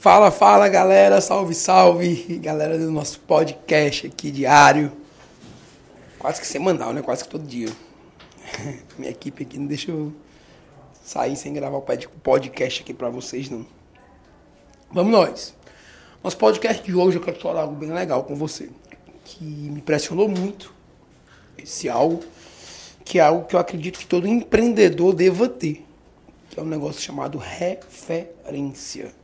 Fala, fala galera, salve, salve, galera do nosso podcast aqui diário. Quase que semanal, né? Quase que todo dia. Minha equipe aqui não deixa eu sair sem gravar o podcast aqui pra vocês, não. Vamos nós. Nosso podcast de hoje eu quero falar algo bem legal com você. Que me impressionou muito. Esse algo. Que é algo que eu acredito que todo empreendedor deva ter. Que é um negócio chamado referência.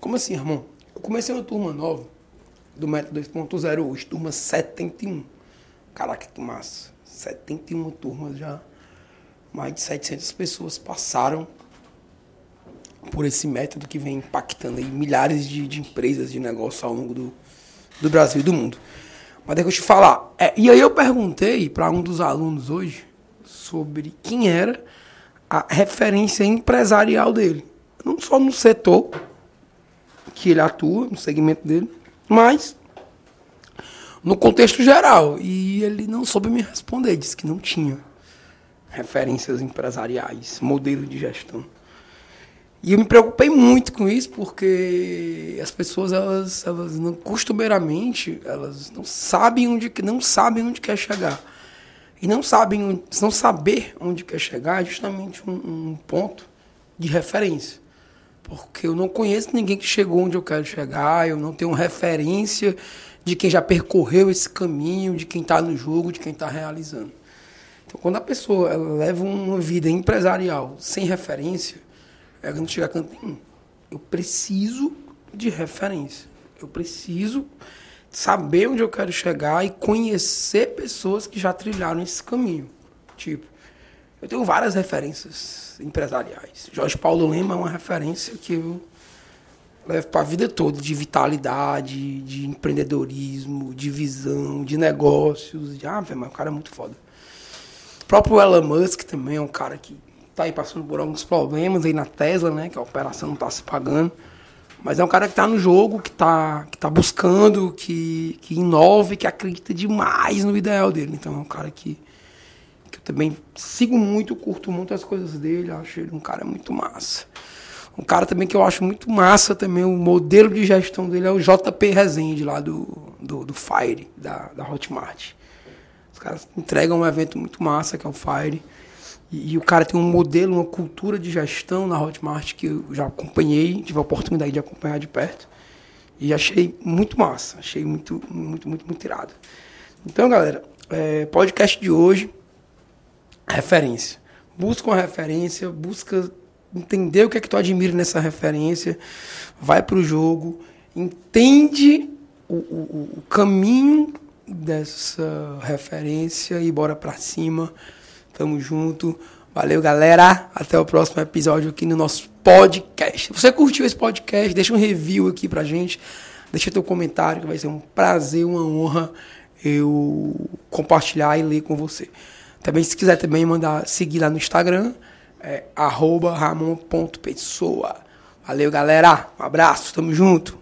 Como assim, irmão? Eu comecei uma turma nova do Método 2.0 hoje, turma 71. Caraca, que massa. 71 turmas já. Mais de 700 pessoas passaram por esse método que vem impactando aí milhares de, de empresas de negócio ao longo do, do Brasil e do mundo. Mas deixa eu te falar. É, e aí eu perguntei para um dos alunos hoje sobre quem era a referência empresarial dele. Não só no setor que ele atua, no segmento dele, mas no contexto geral. E ele não soube me responder, disse que não tinha referências empresariais, modelo de gestão. E eu me preocupei muito com isso, porque as pessoas, elas, elas não, costumeiramente, elas não sabem onde, não sabem onde quer chegar. E não sabem, não saber onde quer chegar é justamente um, um ponto de referência porque eu não conheço ninguém que chegou onde eu quero chegar, eu não tenho referência de quem já percorreu esse caminho, de quem está no jogo, de quem está realizando. Então, quando a pessoa leva uma vida empresarial sem referência, ela não chega a canto nenhum. Eu preciso de referência. Eu preciso saber onde eu quero chegar e conhecer pessoas que já trilharam esse caminho. Tipo, eu tenho várias referências empresariais. Jorge Paulo Lema é uma referência que eu levo para a vida toda, de vitalidade, de empreendedorismo, de visão, de negócios. De, ah, velho, mas o cara é muito foda. O próprio Elon Musk também é um cara que está aí passando por alguns problemas aí na Tesla, né? Que a operação não está se pagando. Mas é um cara que está no jogo, que está que tá buscando, que, que inova e que acredita demais no ideal dele. Então é um cara que também sigo muito, curto muito as coisas dele, acho ele um cara muito massa. Um cara também que eu acho muito massa também, o modelo de gestão dele é o JP Rezende, lá do, do, do Fire, da, da Hotmart. Os caras entregam um evento muito massa, que é o Fire. E, e, o cara tem um modelo, uma cultura de gestão na Hotmart que eu já acompanhei, tive a oportunidade de acompanhar de perto. E achei muito massa, achei muito, muito, muito, muito irado. Então, galera, é, podcast de hoje referência. Busca uma referência, busca entender o que é que tu admira nessa referência, vai para o jogo, entende o, o, o, caminho dessa referência e bora para cima. Tamo junto. Valeu, galera. Até o próximo episódio aqui no nosso podcast. Você curtiu esse podcast, deixa um review aqui pra gente. Deixa teu comentário, que vai ser um prazer, uma honra eu compartilhar e ler com você. Também, se quiser também mandar seguir lá no Instagram, é ramon.pessoa. Valeu, galera. Um abraço, tamo junto.